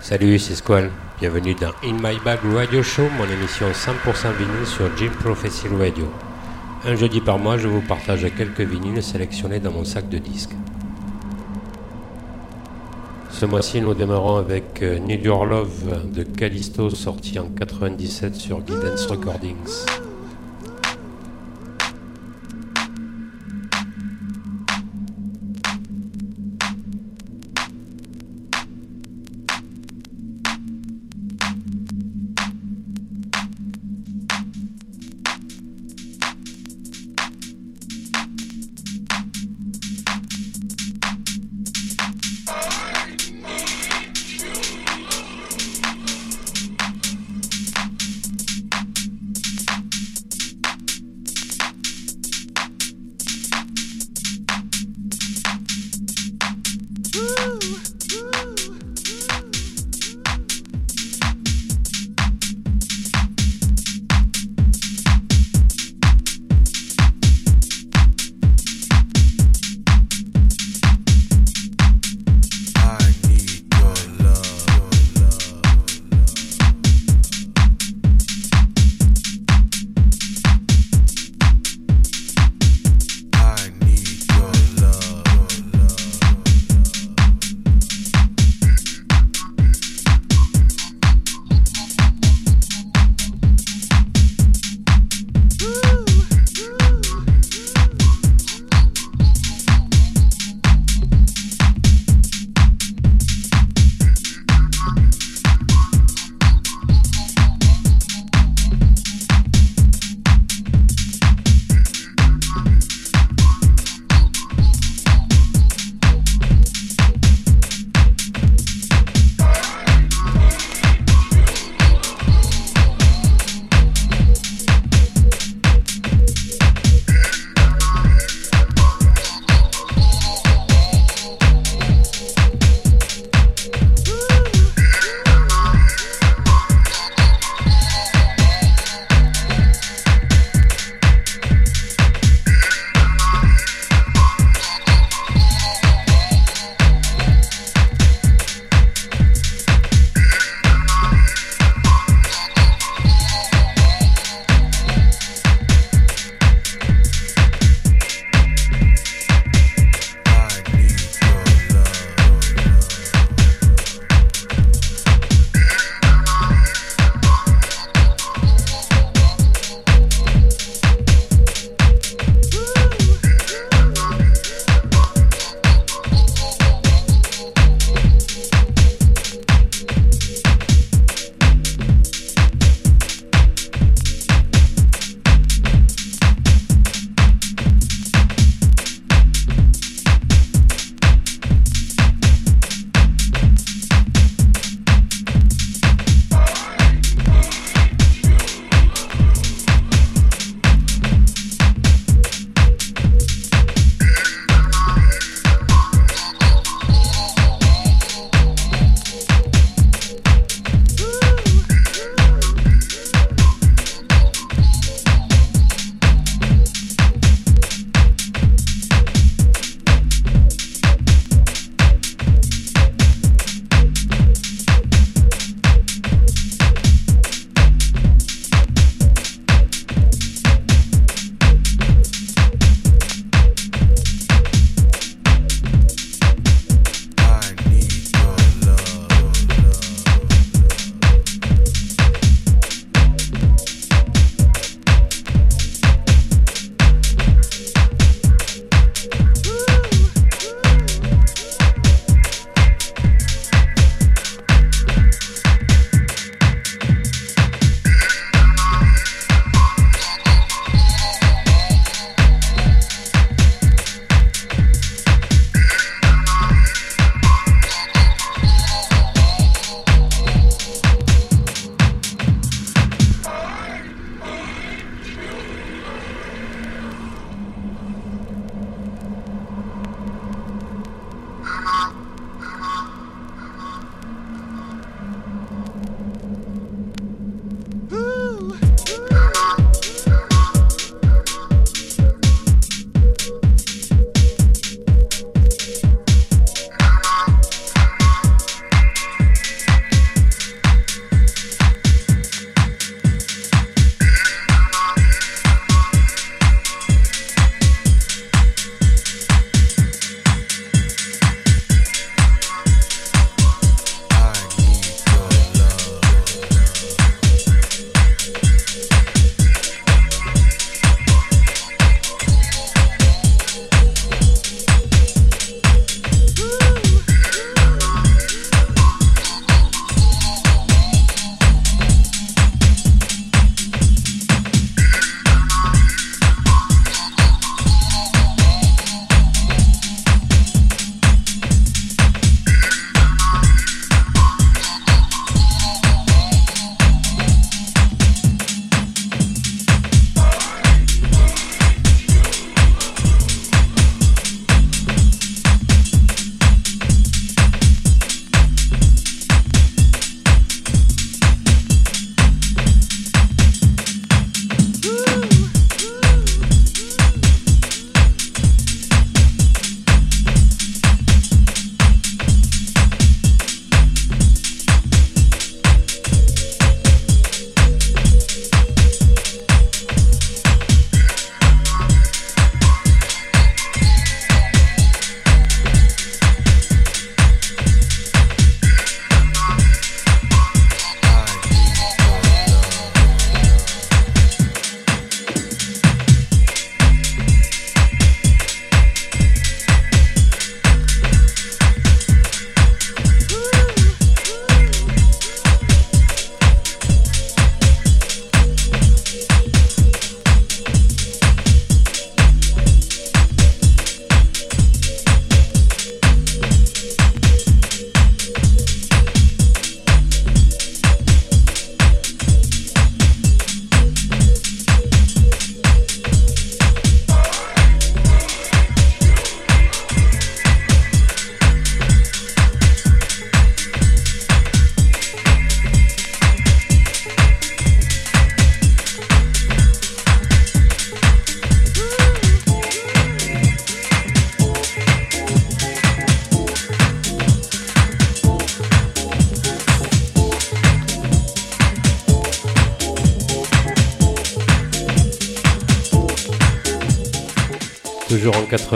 Salut, c'est Squall. Bienvenue dans In My Bag Radio Show, mon émission 100% vinyle sur Jim Prophecy Radio. Un jeudi par mois, je vous partage quelques vinyles sélectionnés dans mon sac de disques. Ce mois-ci, nous démarrons avec euh, Need Your Love de Callisto, sorti en 97 sur Guidance Recordings.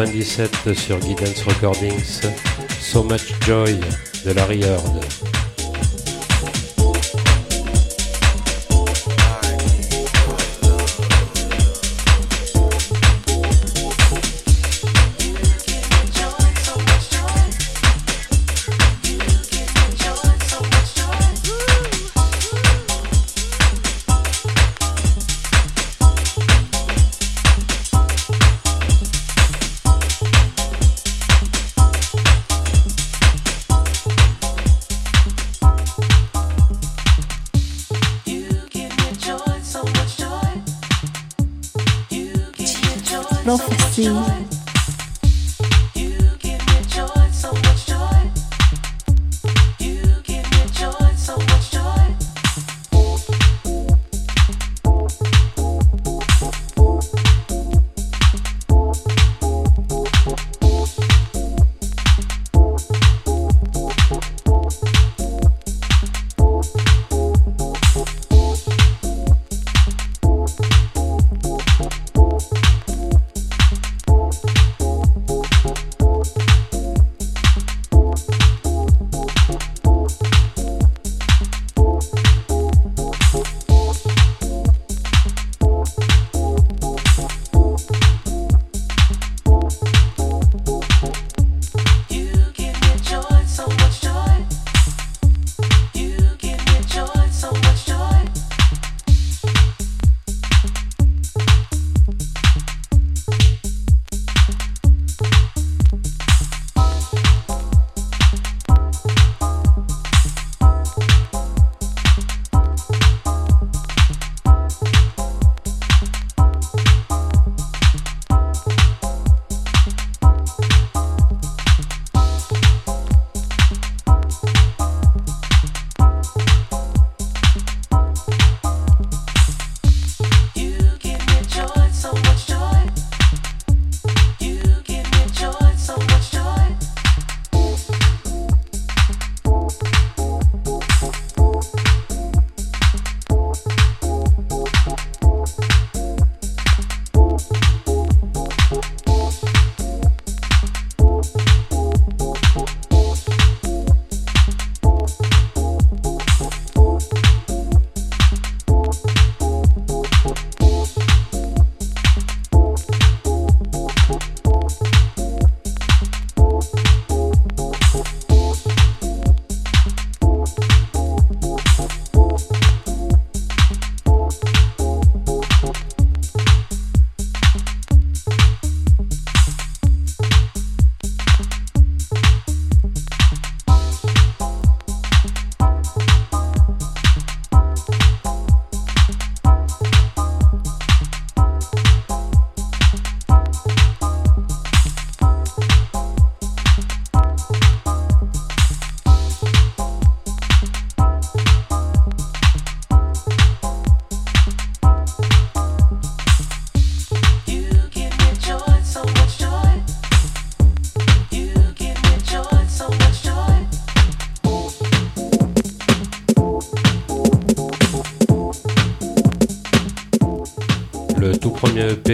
97 sur Guidance Recordings, So Much Joy de Larry Heard.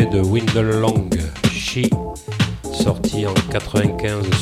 De Windle Long, She, sorti en 95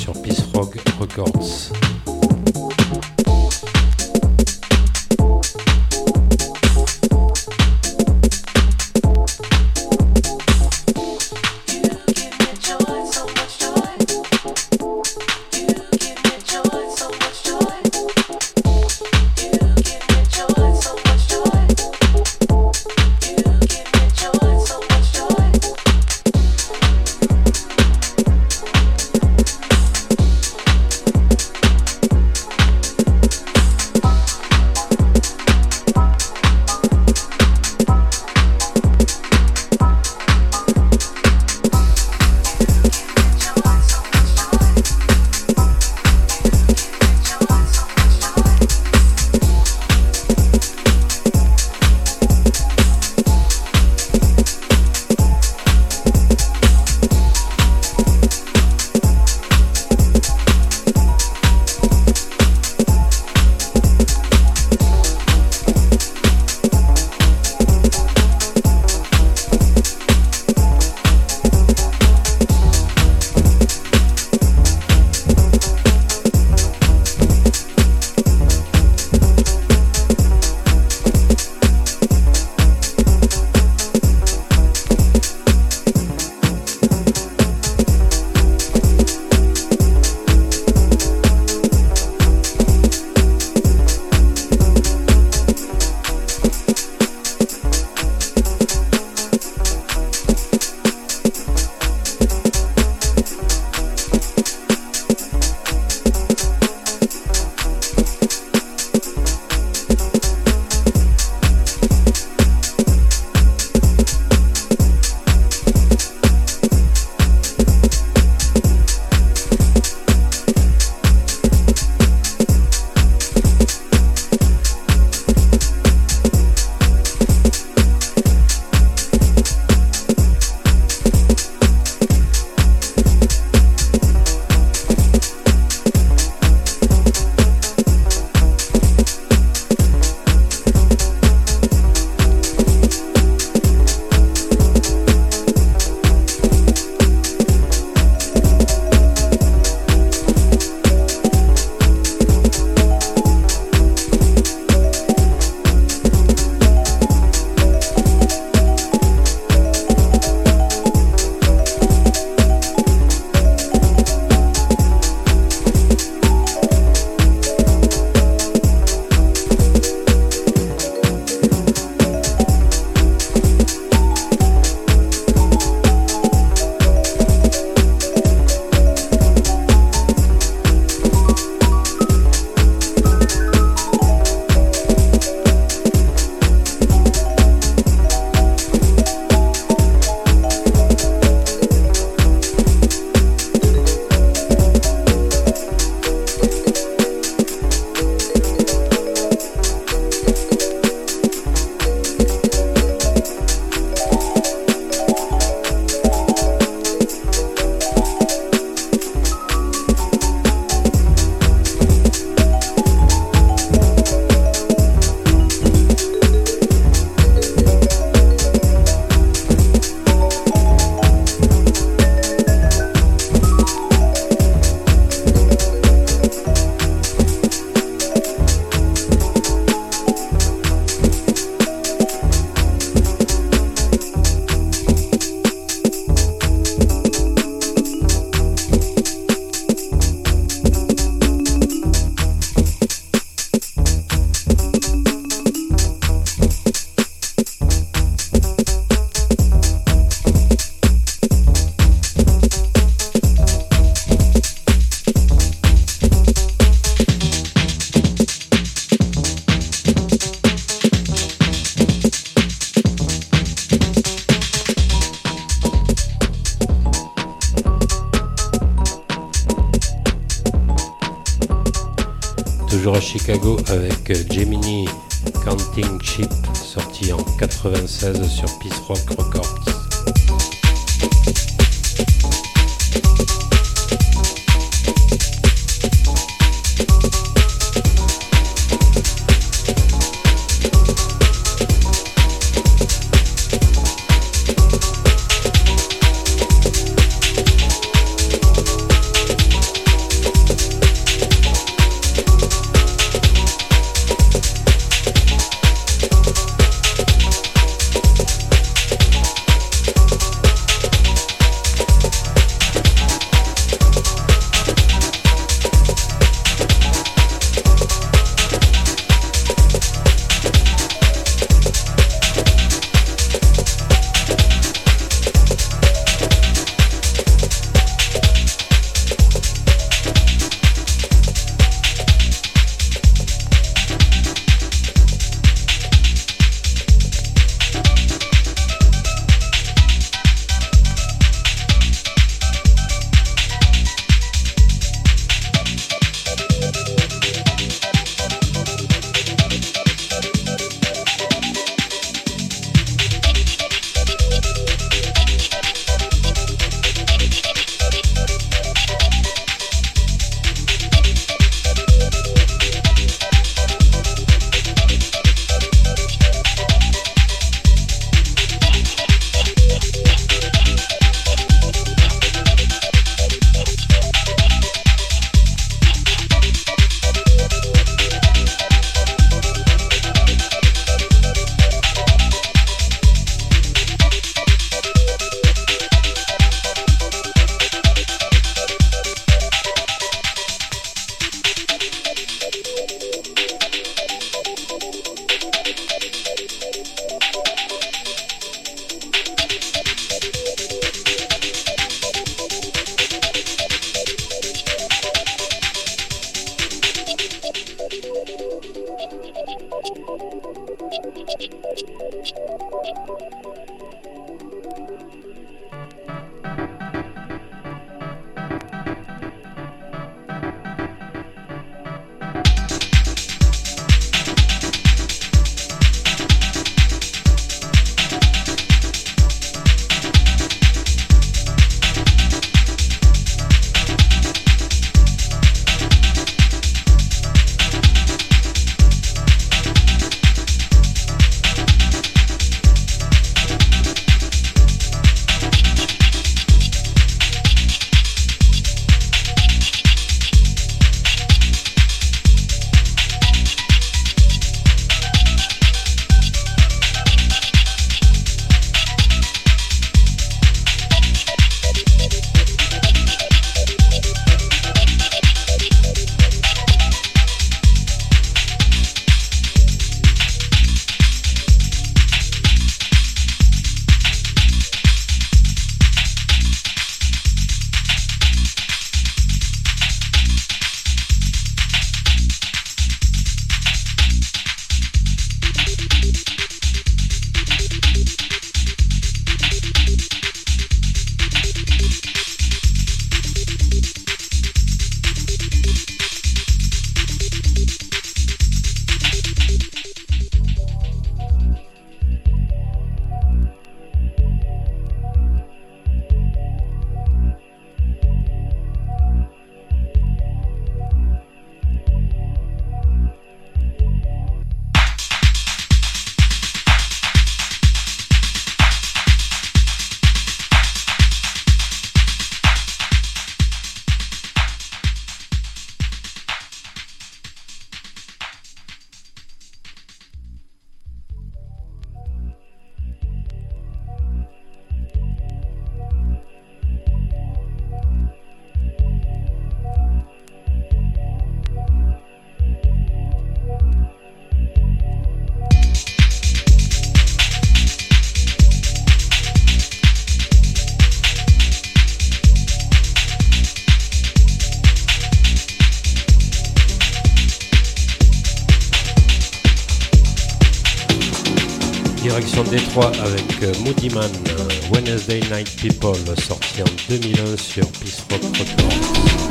avec euh, Moody Man, euh, Wednesday Night People, sorti en 2001 sur Peace Rock Records.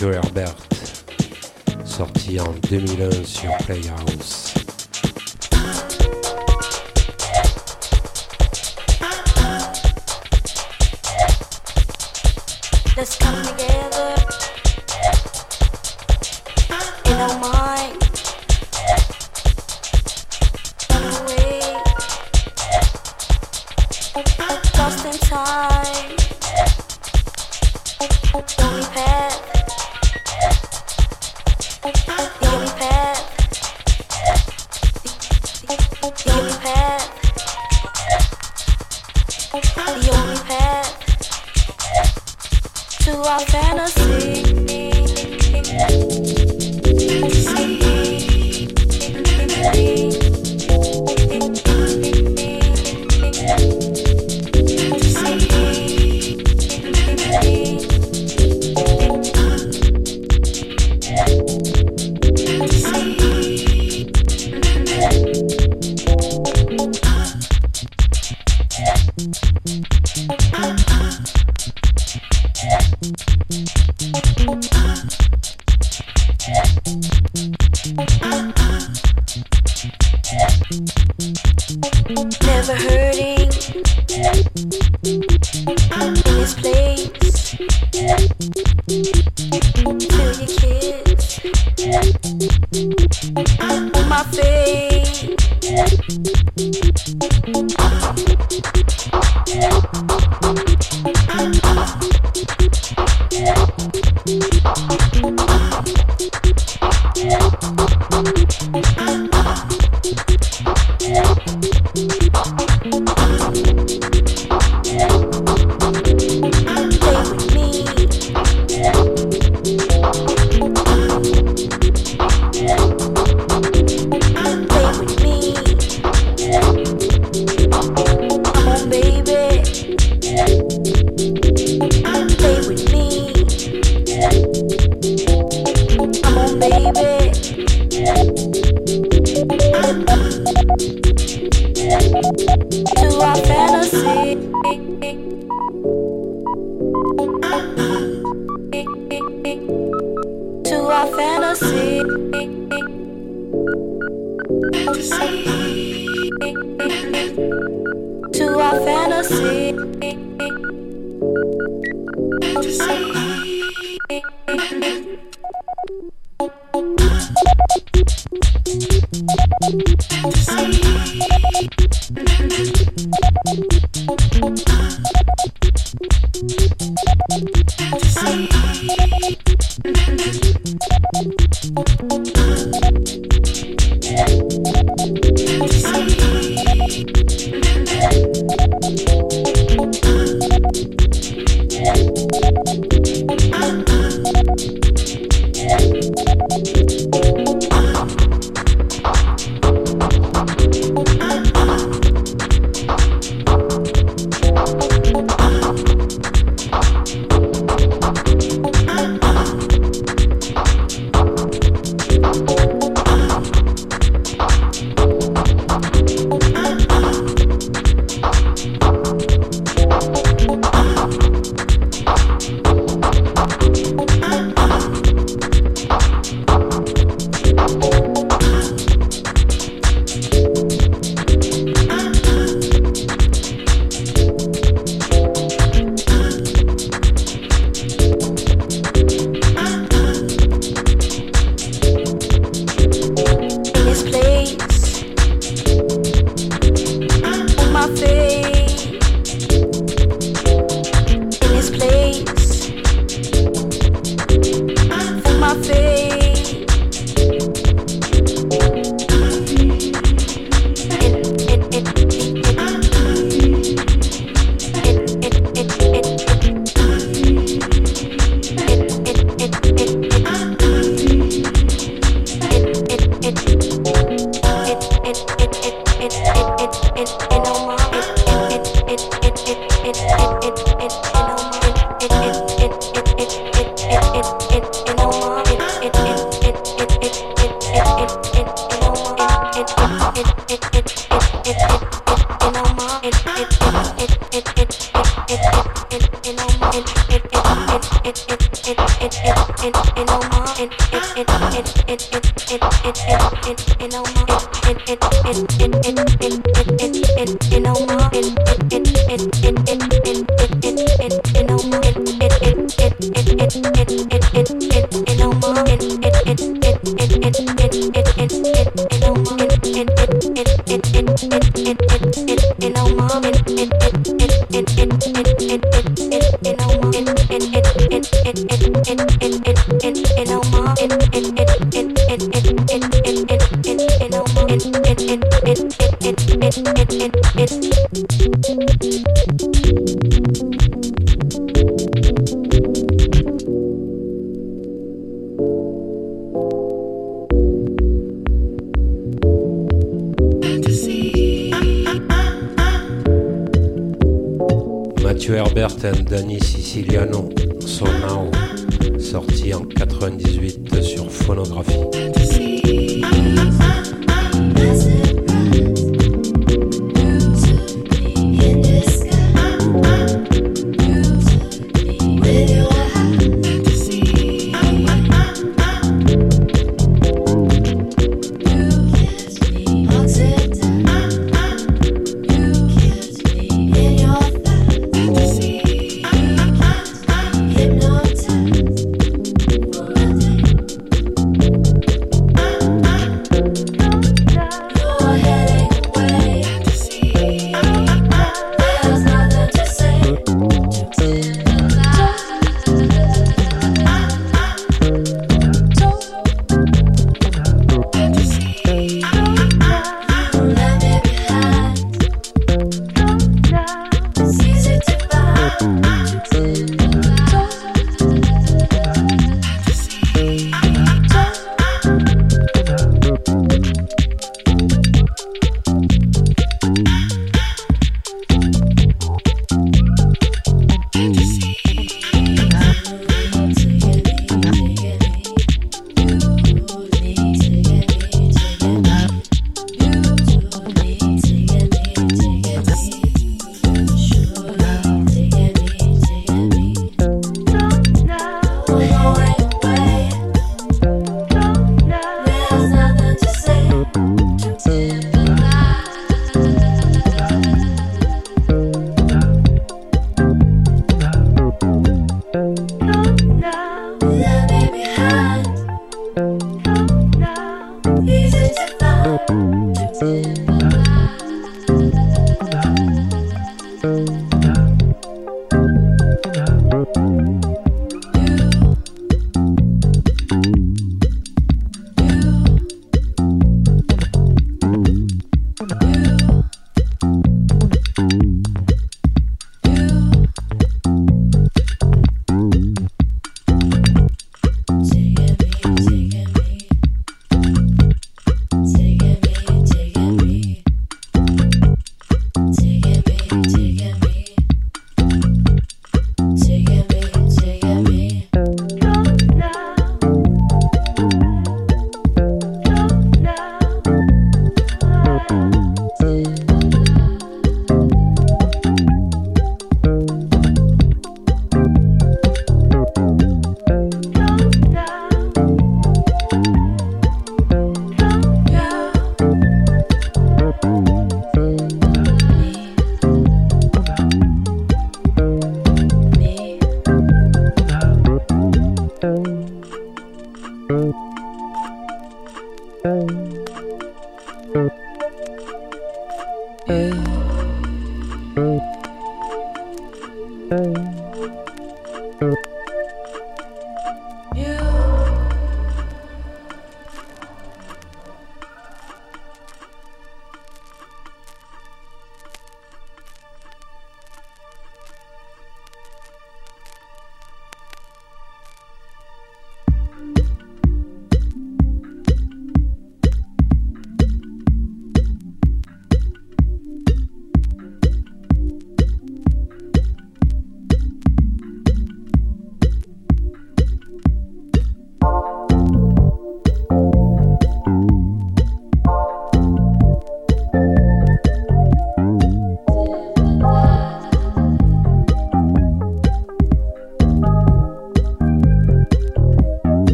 Mathieu Herbert, sorti en 2001 sur Playhouse. Stan Danny Siciliano, Sonao, sorti en 98 sur phonographie.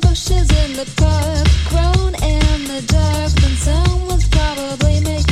bushes in the park, grown in the dark, then someone's probably making.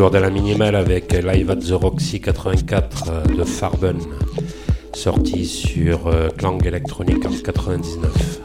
Toujours dans la minimale avec Live at the Roxy 84 euh, de Farben, sorti sur euh, Clang Electronic en 99.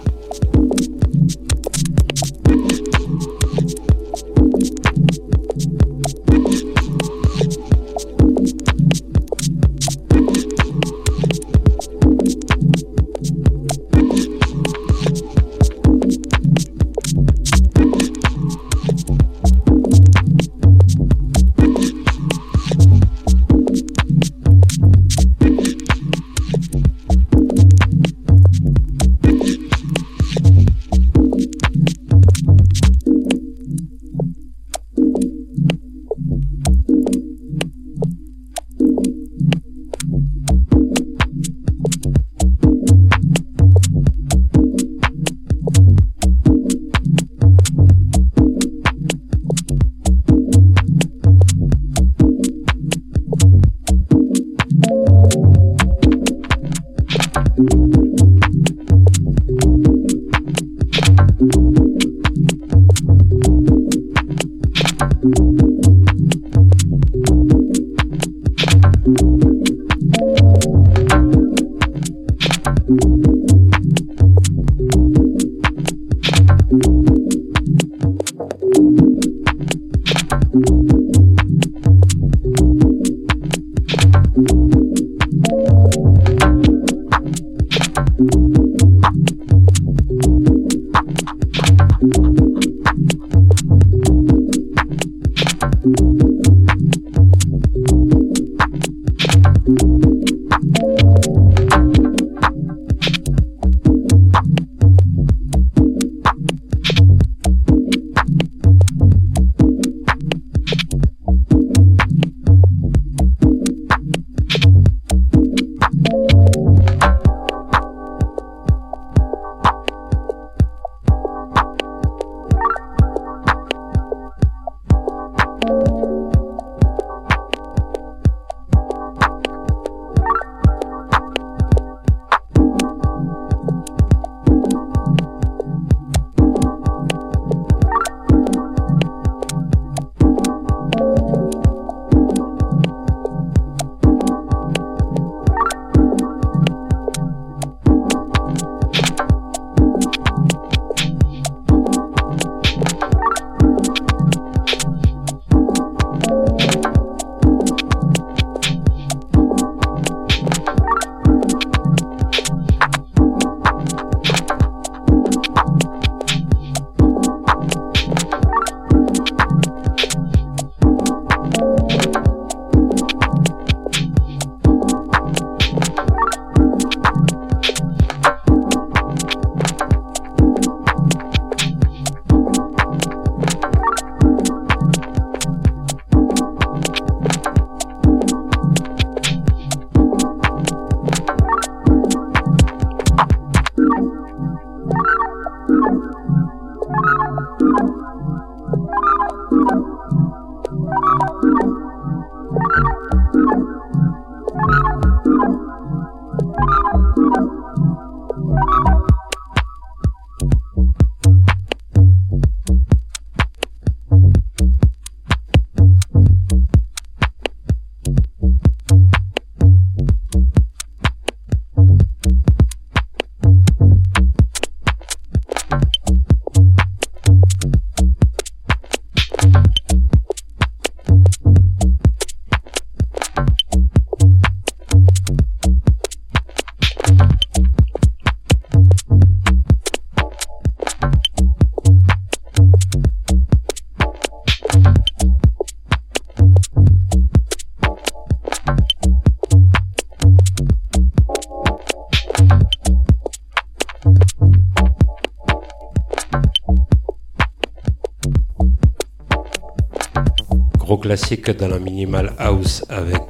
Classique dans la minimal house avec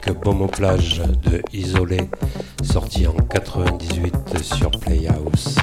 Plage de Isolé, sorti en 98 sur Playhouse.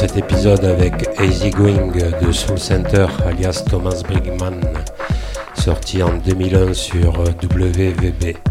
Cet épisode avec Easy Going de Soul Center alias Thomas Brigman, sorti en 2001 sur WVB.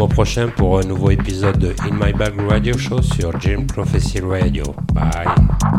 Au prochain pour un nouveau épisode de In My Bag Radio Show sur Jim Prophecy Radio. Bye.